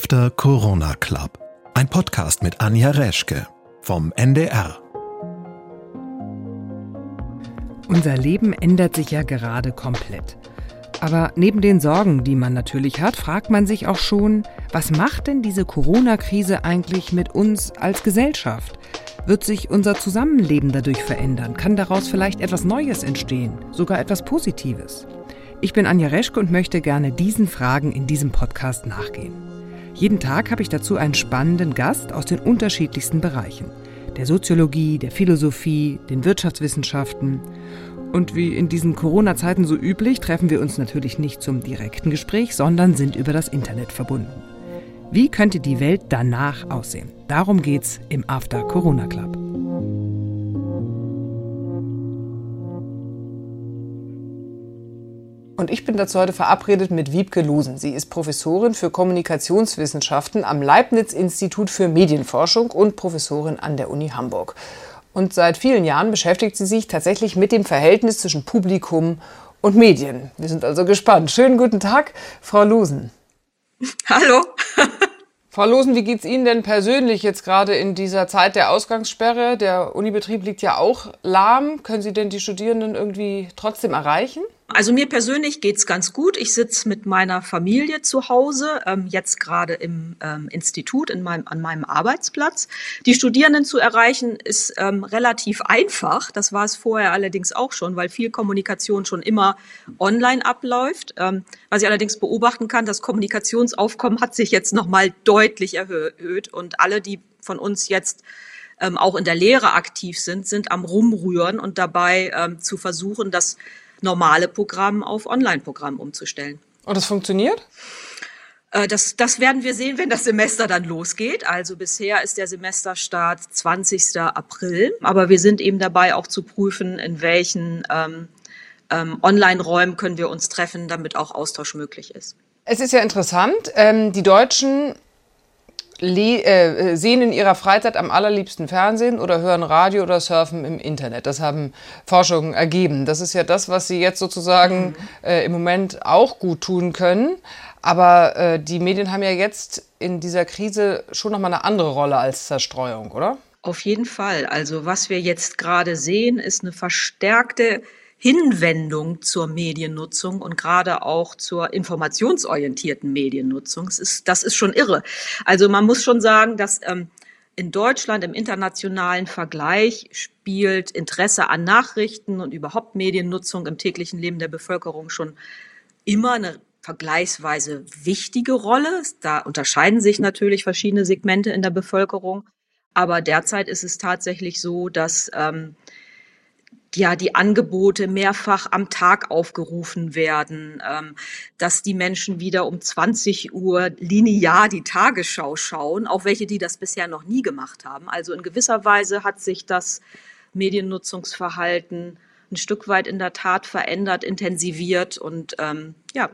After Corona Club. Ein Podcast mit Anja Reschke vom NDR. Unser Leben ändert sich ja gerade komplett. Aber neben den Sorgen, die man natürlich hat, fragt man sich auch schon, was macht denn diese Corona-Krise eigentlich mit uns als Gesellschaft? Wird sich unser Zusammenleben dadurch verändern? Kann daraus vielleicht etwas Neues entstehen? Sogar etwas Positives? Ich bin Anja Reschke und möchte gerne diesen Fragen in diesem Podcast nachgehen. Jeden Tag habe ich dazu einen spannenden Gast aus den unterschiedlichsten Bereichen. Der Soziologie, der Philosophie, den Wirtschaftswissenschaften. Und wie in diesen Corona-Zeiten so üblich, treffen wir uns natürlich nicht zum direkten Gespräch, sondern sind über das Internet verbunden. Wie könnte die Welt danach aussehen? Darum geht's im After Corona Club. Und ich bin dazu heute verabredet mit Wiebke Lusen. Sie ist Professorin für Kommunikationswissenschaften am Leibniz-Institut für Medienforschung und Professorin an der Uni Hamburg. Und seit vielen Jahren beschäftigt sie sich tatsächlich mit dem Verhältnis zwischen Publikum und Medien. Wir sind also gespannt. Schönen guten Tag, Frau Lusen. Hallo. Frau Losen, wie geht's Ihnen denn persönlich jetzt gerade in dieser Zeit der Ausgangssperre? Der Unibetrieb liegt ja auch lahm. Können Sie denn die Studierenden irgendwie trotzdem erreichen? Also mir persönlich geht's ganz gut. Ich sitze mit meiner Familie zu Hause, ähm, jetzt gerade im ähm, Institut, in meinem, an meinem Arbeitsplatz. Die Studierenden zu erreichen ist ähm, relativ einfach. Das war es vorher allerdings auch schon, weil viel Kommunikation schon immer online abläuft. Ähm, was ich allerdings beobachten kann, das Kommunikationsaufkommen hat sich jetzt nochmal deutlich erhöht und alle, die von uns jetzt ähm, auch in der Lehre aktiv sind, sind am Rumrühren und dabei ähm, zu versuchen, dass normale Programm auf Online-Programm umzustellen. Und das funktioniert? Äh, das, das werden wir sehen, wenn das Semester dann losgeht. Also bisher ist der Semesterstart 20. April, aber wir sind eben dabei auch zu prüfen, in welchen ähm, ähm, Online-Räumen können wir uns treffen, damit auch Austausch möglich ist. Es ist ja interessant, ähm, die Deutschen äh, sehen in ihrer Freizeit am allerliebsten Fernsehen oder hören Radio oder surfen im Internet. Das haben Forschungen ergeben. Das ist ja das, was sie jetzt sozusagen mhm. äh, im Moment auch gut tun können. Aber äh, die Medien haben ja jetzt in dieser Krise schon nochmal eine andere Rolle als Zerstreuung, oder? Auf jeden Fall. Also was wir jetzt gerade sehen, ist eine verstärkte Hinwendung zur Mediennutzung und gerade auch zur informationsorientierten Mediennutzung. Das ist, das ist schon irre. Also man muss schon sagen, dass ähm, in Deutschland im internationalen Vergleich spielt Interesse an Nachrichten und überhaupt Mediennutzung im täglichen Leben der Bevölkerung schon immer eine vergleichsweise wichtige Rolle. Da unterscheiden sich natürlich verschiedene Segmente in der Bevölkerung. Aber derzeit ist es tatsächlich so, dass ähm, ja die Angebote mehrfach am Tag aufgerufen werden, ähm, dass die Menschen wieder um 20 Uhr linear die Tagesschau schauen, auch welche, die das bisher noch nie gemacht haben. Also in gewisser Weise hat sich das Mediennutzungsverhalten ein Stück weit in der Tat verändert, intensiviert und ähm, ja.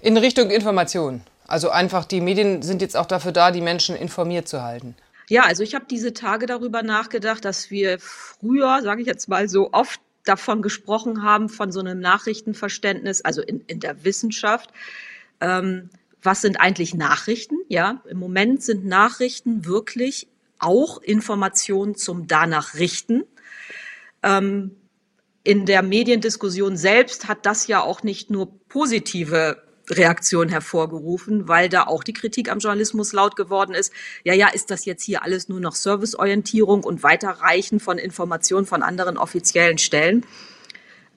In Richtung Information. Also einfach, die Medien sind jetzt auch dafür da, die Menschen informiert zu halten. Ja, also ich habe diese Tage darüber nachgedacht, dass wir früher, sage ich jetzt mal so oft davon gesprochen haben, von so einem Nachrichtenverständnis, also in, in der Wissenschaft. Ähm, was sind eigentlich Nachrichten? Ja, im Moment sind Nachrichten wirklich auch Informationen zum danach richten. Ähm, in der Mediendiskussion selbst hat das ja auch nicht nur positive Reaktion hervorgerufen, weil da auch die Kritik am Journalismus laut geworden ist. Ja, ja, ist das jetzt hier alles nur noch Serviceorientierung und Weiterreichen von Informationen von anderen offiziellen Stellen?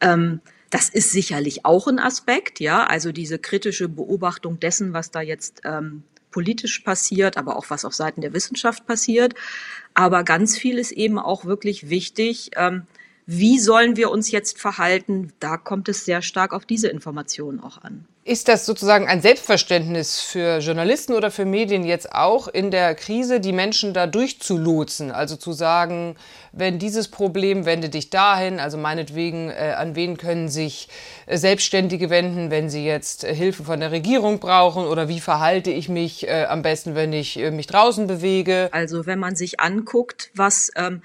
Ähm, das ist sicherlich auch ein Aspekt, ja, also diese kritische Beobachtung dessen, was da jetzt ähm, politisch passiert, aber auch was auf Seiten der Wissenschaft passiert. Aber ganz viel ist eben auch wirklich wichtig. Ähm, wie sollen wir uns jetzt verhalten? Da kommt es sehr stark auf diese Informationen auch an. Ist das sozusagen ein Selbstverständnis für Journalisten oder für Medien jetzt auch in der Krise, die Menschen da durchzulotsen? Also zu sagen, wenn dieses Problem, wende dich dahin, also meinetwegen, äh, an wen können sich äh, Selbstständige wenden, wenn sie jetzt äh, Hilfe von der Regierung brauchen oder wie verhalte ich mich äh, am besten, wenn ich äh, mich draußen bewege? Also wenn man sich anguckt, was ähm,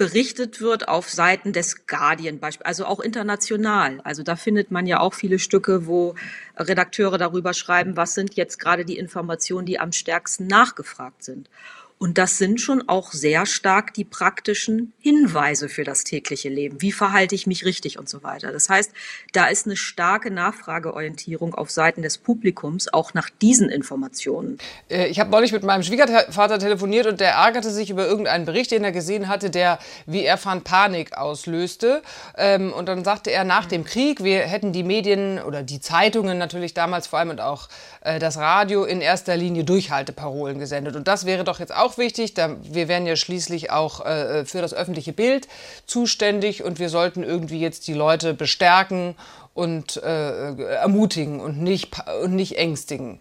berichtet wird auf Seiten des Guardian, also auch international. Also da findet man ja auch viele Stücke, wo Redakteure darüber schreiben, was sind jetzt gerade die Informationen, die am stärksten nachgefragt sind. Und das sind schon auch sehr stark die praktischen Hinweise für das tägliche Leben. Wie verhalte ich mich richtig und so weiter. Das heißt, da ist eine starke Nachfrageorientierung auf Seiten des Publikums auch nach diesen Informationen. Äh, ich habe neulich mit meinem Schwiegervater telefoniert und der ärgerte sich über irgendeinen Bericht, den er gesehen hatte, der, wie er fand, Panik auslöste. Ähm, und dann sagte er, nach dem Krieg, wir hätten die Medien oder die Zeitungen natürlich damals vor allem und auch äh, das Radio in erster Linie Durchhalteparolen gesendet. Und das wäre doch jetzt auch wichtig. Da, wir wären ja schließlich auch äh, für das öffentliche Bild zuständig und wir sollten irgendwie jetzt die Leute bestärken und äh, ermutigen und nicht, und nicht ängstigen.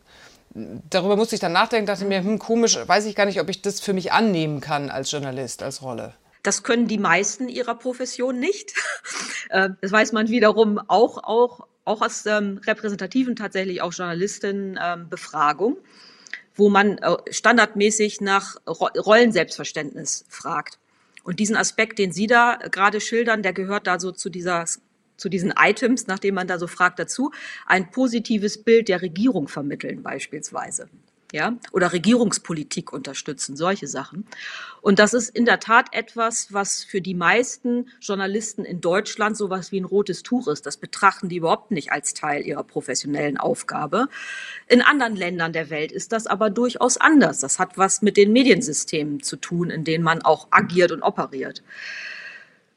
Darüber musste ich dann nachdenken, dachte mir, hm, komisch, weiß ich gar nicht, ob ich das für mich annehmen kann als Journalist, als Rolle. Das können die meisten ihrer Profession nicht. Äh, das weiß man wiederum auch, auch auch aus ähm, repräsentativen tatsächlich auch Journalistenbefragung, ähm, wo man äh, standardmäßig nach Ro Rollenselbstverständnis fragt. Und diesen Aspekt, den Sie da gerade schildern, der gehört da so zu dieser zu diesen Items, nachdem man da so fragt, dazu, ein positives Bild der Regierung vermitteln beispielsweise ja, oder Regierungspolitik unterstützen, solche Sachen. Und das ist in der Tat etwas, was für die meisten Journalisten in Deutschland sowas wie ein rotes Tuch ist. Das betrachten die überhaupt nicht als Teil ihrer professionellen Aufgabe. In anderen Ländern der Welt ist das aber durchaus anders. Das hat was mit den Mediensystemen zu tun, in denen man auch agiert und operiert.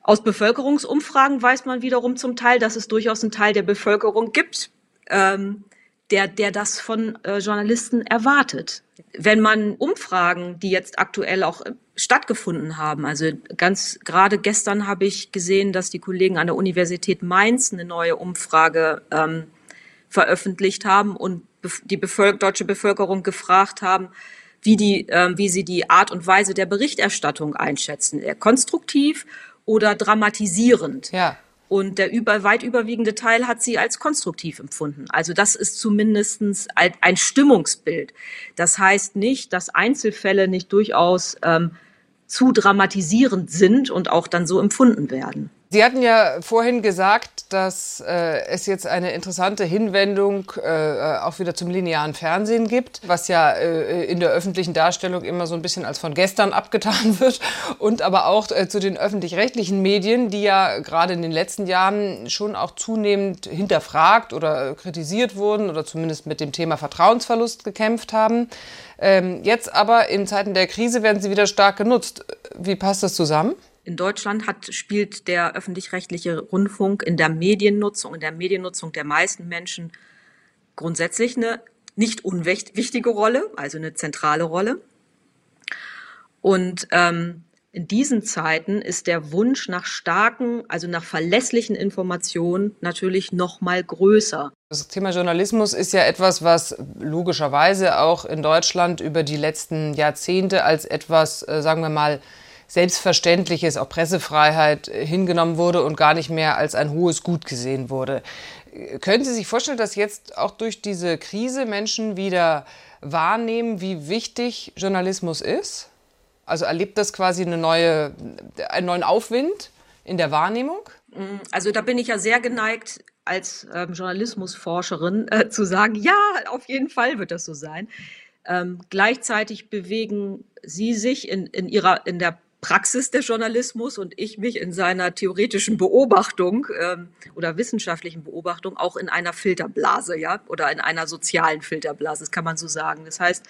Aus Bevölkerungsumfragen weiß man wiederum zum Teil, dass es durchaus einen Teil der Bevölkerung gibt, ähm, der, der das von äh, Journalisten erwartet. Wenn man Umfragen, die jetzt aktuell auch äh, stattgefunden haben, also ganz gerade gestern habe ich gesehen, dass die Kollegen an der Universität Mainz eine neue Umfrage ähm, veröffentlicht haben und die Bevölker deutsche Bevölkerung gefragt haben, wie, die, äh, wie sie die Art und Weise der Berichterstattung einschätzen. Eher konstruktiv oder dramatisierend. Ja. Und der über, weit überwiegende Teil hat sie als konstruktiv empfunden. Also das ist zumindest ein Stimmungsbild. Das heißt nicht, dass Einzelfälle nicht durchaus ähm, zu dramatisierend sind und auch dann so empfunden werden. Sie hatten ja vorhin gesagt, dass äh, es jetzt eine interessante Hinwendung äh, auch wieder zum linearen Fernsehen gibt, was ja äh, in der öffentlichen Darstellung immer so ein bisschen als von gestern abgetan wird und aber auch äh, zu den öffentlich-rechtlichen Medien, die ja gerade in den letzten Jahren schon auch zunehmend hinterfragt oder kritisiert wurden oder zumindest mit dem Thema Vertrauensverlust gekämpft haben. Ähm, jetzt aber in Zeiten der Krise werden sie wieder stark genutzt. Wie passt das zusammen? In Deutschland hat, spielt der öffentlich-rechtliche Rundfunk in der Mediennutzung, in der Mediennutzung der meisten Menschen grundsätzlich eine nicht unwichtige Rolle, also eine zentrale Rolle. Und ähm, in diesen Zeiten ist der Wunsch nach starken, also nach verlässlichen Informationen natürlich noch mal größer. Das Thema Journalismus ist ja etwas, was logischerweise auch in Deutschland über die letzten Jahrzehnte als etwas, äh, sagen wir mal, Selbstverständliches, auch Pressefreiheit äh, hingenommen wurde und gar nicht mehr als ein hohes Gut gesehen wurde. Können Sie sich vorstellen, dass jetzt auch durch diese Krise Menschen wieder wahrnehmen, wie wichtig Journalismus ist? Also erlebt das quasi eine neue, einen neuen Aufwind in der Wahrnehmung? Mm, also da bin ich ja sehr geneigt, als ähm, Journalismusforscherin äh, zu sagen, ja, auf jeden Fall wird das so sein. Ähm, gleichzeitig bewegen Sie sich in, in, ihrer, in der Praxis des Journalismus und ich mich in seiner theoretischen Beobachtung ähm, oder wissenschaftlichen Beobachtung auch in einer Filterblase, ja, oder in einer sozialen Filterblase, das kann man so sagen. Das heißt,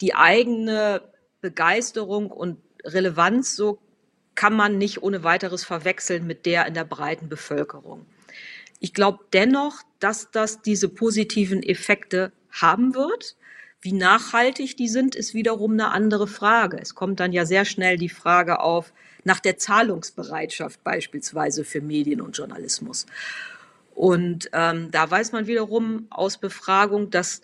die eigene Begeisterung und Relevanz, so kann man nicht ohne weiteres verwechseln mit der in der breiten Bevölkerung. Ich glaube dennoch, dass das diese positiven Effekte haben wird. Wie nachhaltig die sind, ist wiederum eine andere Frage. Es kommt dann ja sehr schnell die Frage auf nach der Zahlungsbereitschaft beispielsweise für Medien und Journalismus. Und ähm, da weiß man wiederum aus Befragung, dass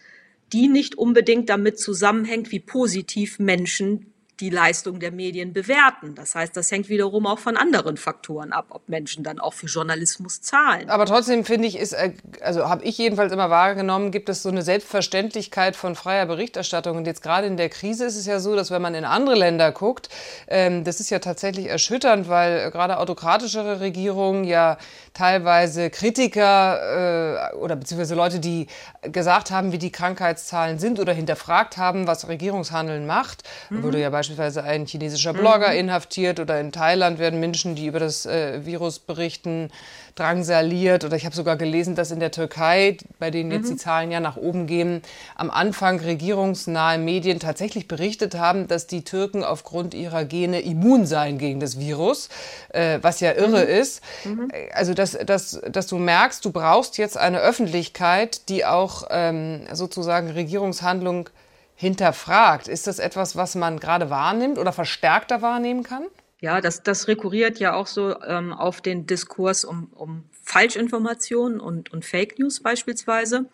die nicht unbedingt damit zusammenhängt, wie positiv Menschen die Leistung der Medien bewerten. Das heißt, das hängt wiederum auch von anderen Faktoren ab, ob Menschen dann auch für Journalismus zahlen. Aber trotzdem finde ich, ist, äh, also habe ich jedenfalls immer wahrgenommen, gibt es so eine Selbstverständlichkeit von freier Berichterstattung. Und jetzt gerade in der Krise ist es ja so, dass wenn man in andere Länder guckt, ähm, das ist ja tatsächlich erschütternd, weil gerade autokratischere Regierungen ja teilweise Kritiker äh, oder beziehungsweise Leute, die gesagt haben, wie die Krankheitszahlen sind oder hinterfragt haben, was Regierungshandeln macht, mhm. wurde ja beispielsweise beispielsweise ein chinesischer Blogger mhm. inhaftiert oder in Thailand werden Menschen, die über das äh, Virus berichten, drangsaliert. Oder ich habe sogar gelesen, dass in der Türkei, bei denen jetzt mhm. die Zahlen ja nach oben gehen, am Anfang regierungsnahe Medien tatsächlich berichtet haben, dass die Türken aufgrund ihrer Gene immun seien gegen das Virus, äh, was ja irre mhm. ist. Mhm. Also, dass, dass, dass du merkst, du brauchst jetzt eine Öffentlichkeit, die auch ähm, sozusagen Regierungshandlung hinterfragt. Ist das etwas, was man gerade wahrnimmt oder verstärkter wahrnehmen kann? Ja, das, das rekurriert ja auch so ähm, auf den Diskurs um, um Falschinformationen und, und Fake News beispielsweise.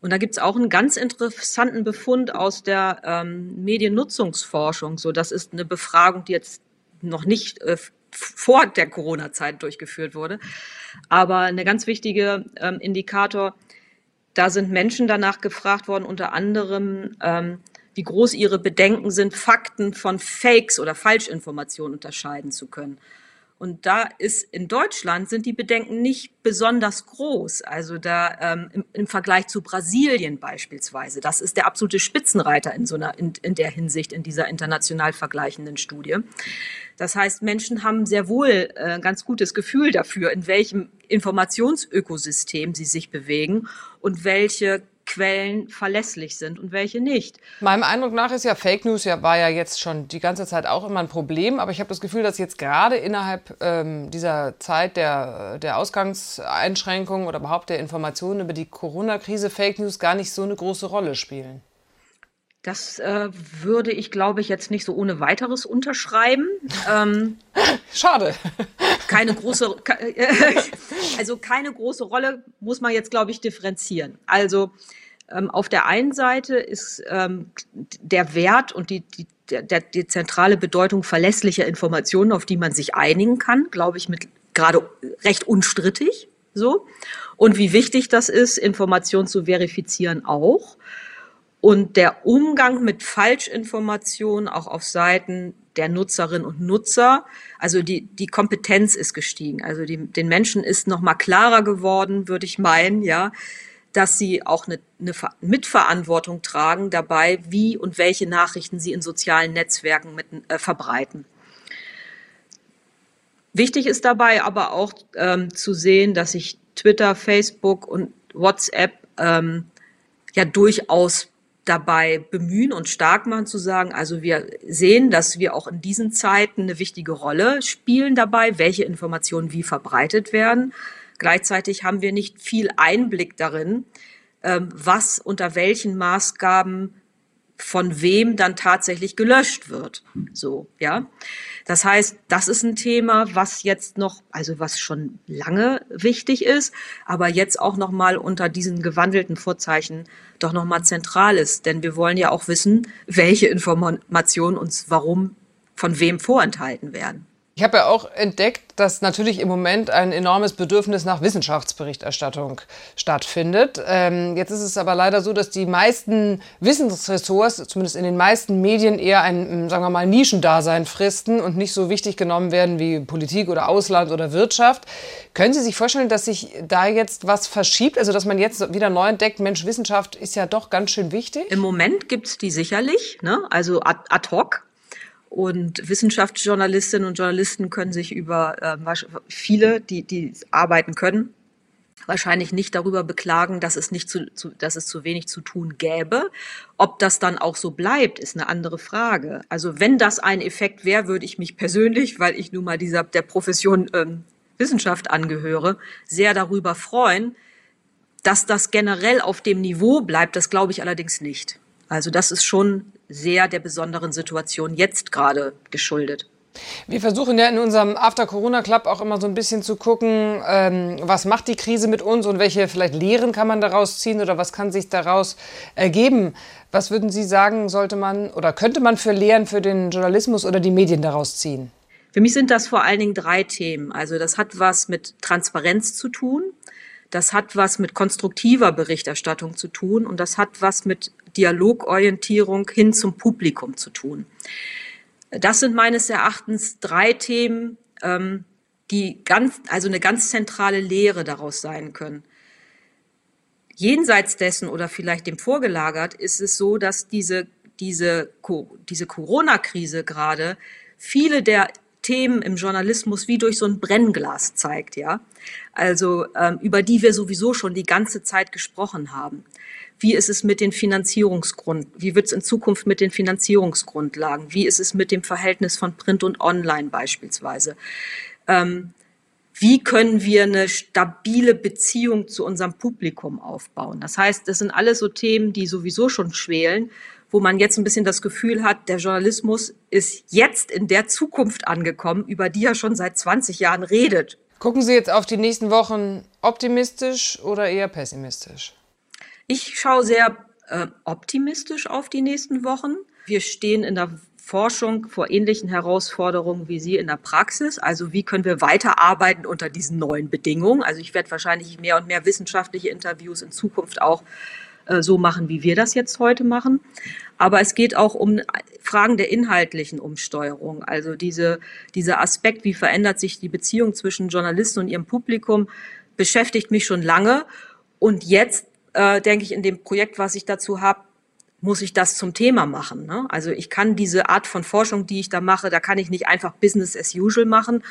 Und da gibt's auch einen ganz interessanten Befund aus der ähm, Mediennutzungsforschung. So, das ist eine Befragung, die jetzt noch nicht äh, vor der Corona-Zeit durchgeführt wurde. Aber eine ganz wichtige ähm, Indikator da sind Menschen danach gefragt worden, unter anderem, ähm, wie groß ihre Bedenken sind, Fakten von Fakes oder Falschinformationen unterscheiden zu können. Und da ist in Deutschland sind die Bedenken nicht besonders groß. Also da ähm, im, im, Vergleich zu Brasilien beispielsweise. Das ist der absolute Spitzenreiter in so einer in, in der Hinsicht in dieser international vergleichenden Studie. Das heißt, Menschen haben sehr wohl äh, ganz gutes Gefühl dafür, in welchem Informationsökosystem sie sich bewegen und welche Quellen verlässlich sind und welche nicht. Meinem Eindruck nach ist ja Fake News ja war ja jetzt schon die ganze Zeit auch immer ein Problem, aber ich habe das Gefühl, dass jetzt gerade innerhalb ähm, dieser Zeit der, der Ausgangseinschränkungen oder überhaupt der Informationen über die Corona-Krise Fake News gar nicht so eine große Rolle spielen. Das äh, würde ich, glaube ich, jetzt nicht so ohne weiteres unterschreiben. Ähm, Schade. Keine große, also keine große Rolle muss man jetzt, glaube ich, differenzieren. Also ähm, auf der einen Seite ist ähm, der Wert und die, die, der, die zentrale Bedeutung verlässlicher Informationen, auf die man sich einigen kann, glaube ich, mit gerade recht unstrittig. So. Und wie wichtig das ist, Informationen zu verifizieren auch. Und der Umgang mit Falschinformationen auch auf Seiten der Nutzerinnen und Nutzer, also die, die Kompetenz ist gestiegen. Also die, den Menschen ist noch mal klarer geworden, würde ich meinen, ja, dass sie auch eine, eine Mitverantwortung tragen dabei, wie und welche Nachrichten sie in sozialen Netzwerken mit, äh, verbreiten. Wichtig ist dabei aber auch ähm, zu sehen, dass sich Twitter, Facebook und WhatsApp ähm, ja durchaus dabei bemühen und stark machen zu sagen, also wir sehen, dass wir auch in diesen Zeiten eine wichtige Rolle spielen dabei, welche Informationen wie verbreitet werden. Gleichzeitig haben wir nicht viel Einblick darin, ähm, was unter welchen Maßgaben von wem dann tatsächlich gelöscht wird. So, ja. Das heißt, das ist ein Thema, was jetzt noch, also was schon lange wichtig ist, aber jetzt auch noch mal unter diesen gewandelten Vorzeichen doch noch mal zentral ist, denn wir wollen ja auch wissen, welche Informationen uns warum von wem vorenthalten werden. Ich habe ja auch entdeckt, dass natürlich im Moment ein enormes Bedürfnis nach Wissenschaftsberichterstattung stattfindet. Ähm, jetzt ist es aber leider so, dass die meisten Wissensressorts, zumindest in den meisten Medien, eher ein, sagen wir mal, Nischendasein fristen und nicht so wichtig genommen werden wie Politik oder Ausland oder Wirtschaft. Können Sie sich vorstellen, dass sich da jetzt was verschiebt? Also, dass man jetzt wieder neu entdeckt, Mensch, Wissenschaft ist ja doch ganz schön wichtig? Im Moment gibt es die sicherlich, ne? also ad, ad hoc. Und Wissenschaftsjournalistinnen und Journalisten können sich über äh, viele, die, die arbeiten können, wahrscheinlich nicht darüber beklagen, dass es nicht zu, zu, dass es zu wenig zu tun gäbe. Ob das dann auch so bleibt, ist eine andere Frage. Also wenn das ein Effekt wäre, würde ich mich persönlich, weil ich nun mal dieser der Profession ähm, Wissenschaft angehöre, sehr darüber freuen. Dass das generell auf dem Niveau bleibt, das glaube ich allerdings nicht. Also das ist schon sehr der besonderen Situation jetzt gerade geschuldet. Wir versuchen ja in unserem After Corona Club auch immer so ein bisschen zu gucken, ähm, was macht die Krise mit uns und welche vielleicht Lehren kann man daraus ziehen oder was kann sich daraus ergeben. Was würden Sie sagen, sollte man oder könnte man für Lehren für den Journalismus oder die Medien daraus ziehen? Für mich sind das vor allen Dingen drei Themen. Also das hat was mit Transparenz zu tun, das hat was mit konstruktiver Berichterstattung zu tun und das hat was mit Dialogorientierung hin zum Publikum zu tun. Das sind meines Erachtens drei Themen, ähm, die ganz, also eine ganz zentrale Lehre daraus sein können. Jenseits dessen oder vielleicht dem vorgelagert ist es so, dass diese, diese, diese Corona-Krise gerade viele der Themen im Journalismus wie durch so ein Brennglas zeigt, ja. Also ähm, über die wir sowieso schon die ganze Zeit gesprochen haben. Wie ist es mit den Finanzierungsgrund? Wie wird es in Zukunft mit den Finanzierungsgrundlagen? Wie ist es mit dem Verhältnis von Print und Online beispielsweise? Ähm, wie können wir eine stabile Beziehung zu unserem Publikum aufbauen? Das heißt, das sind alles so Themen, die sowieso schon schwelen, wo man jetzt ein bisschen das Gefühl hat, der Journalismus ist jetzt in der Zukunft angekommen, über die er schon seit 20 Jahren redet. Gucken Sie jetzt auf die nächsten Wochen optimistisch oder eher pessimistisch? Ich schaue sehr äh, optimistisch auf die nächsten Wochen. Wir stehen in der Forschung vor ähnlichen Herausforderungen wie Sie in der Praxis. Also wie können wir weiterarbeiten unter diesen neuen Bedingungen? Also ich werde wahrscheinlich mehr und mehr wissenschaftliche Interviews in Zukunft auch äh, so machen, wie wir das jetzt heute machen. Aber es geht auch um Fragen der inhaltlichen Umsteuerung. Also diese, dieser Aspekt, wie verändert sich die Beziehung zwischen Journalisten und ihrem Publikum, beschäftigt mich schon lange. Und jetzt äh, denke ich, in dem Projekt, was ich dazu habe, muss ich das zum Thema machen. Ne? Also ich kann diese Art von Forschung, die ich da mache, da kann ich nicht einfach Business as usual machen,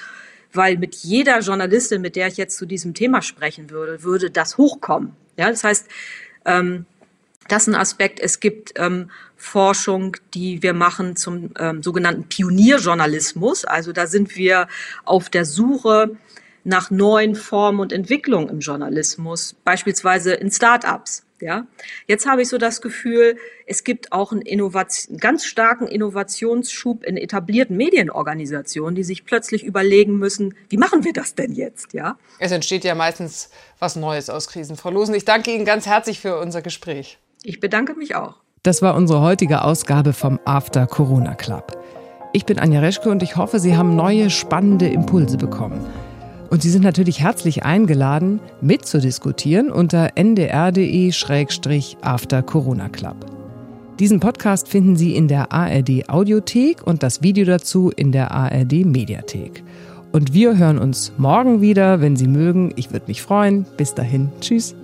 weil mit jeder Journalistin, mit der ich jetzt zu diesem Thema sprechen würde, würde das hochkommen. Ja, das heißt, ähm, das ist ein Aspekt. Es gibt ähm, Forschung, die wir machen zum ähm, sogenannten Pionierjournalismus. Also da sind wir auf der Suche nach neuen Formen und Entwicklungen im Journalismus, beispielsweise in Startups. Ja, jetzt habe ich so das Gefühl, es gibt auch einen, Innovation, einen ganz starken Innovationsschub in etablierten Medienorganisationen, die sich plötzlich überlegen müssen, wie machen wir das denn jetzt? Ja, es entsteht ja meistens was Neues aus Krisen. Frau Losen, ich danke Ihnen ganz herzlich für unser Gespräch. Ich bedanke mich auch. Das war unsere heutige Ausgabe vom After Corona Club. Ich bin Anja Reschke und ich hoffe, Sie haben neue spannende Impulse bekommen. Und Sie sind natürlich herzlich eingeladen, mitzudiskutieren unter ndr.de-after Corona Club. Diesen Podcast finden Sie in der ARD Audiothek und das Video dazu in der ARD Mediathek. Und wir hören uns morgen wieder, wenn Sie mögen. Ich würde mich freuen. Bis dahin. Tschüss.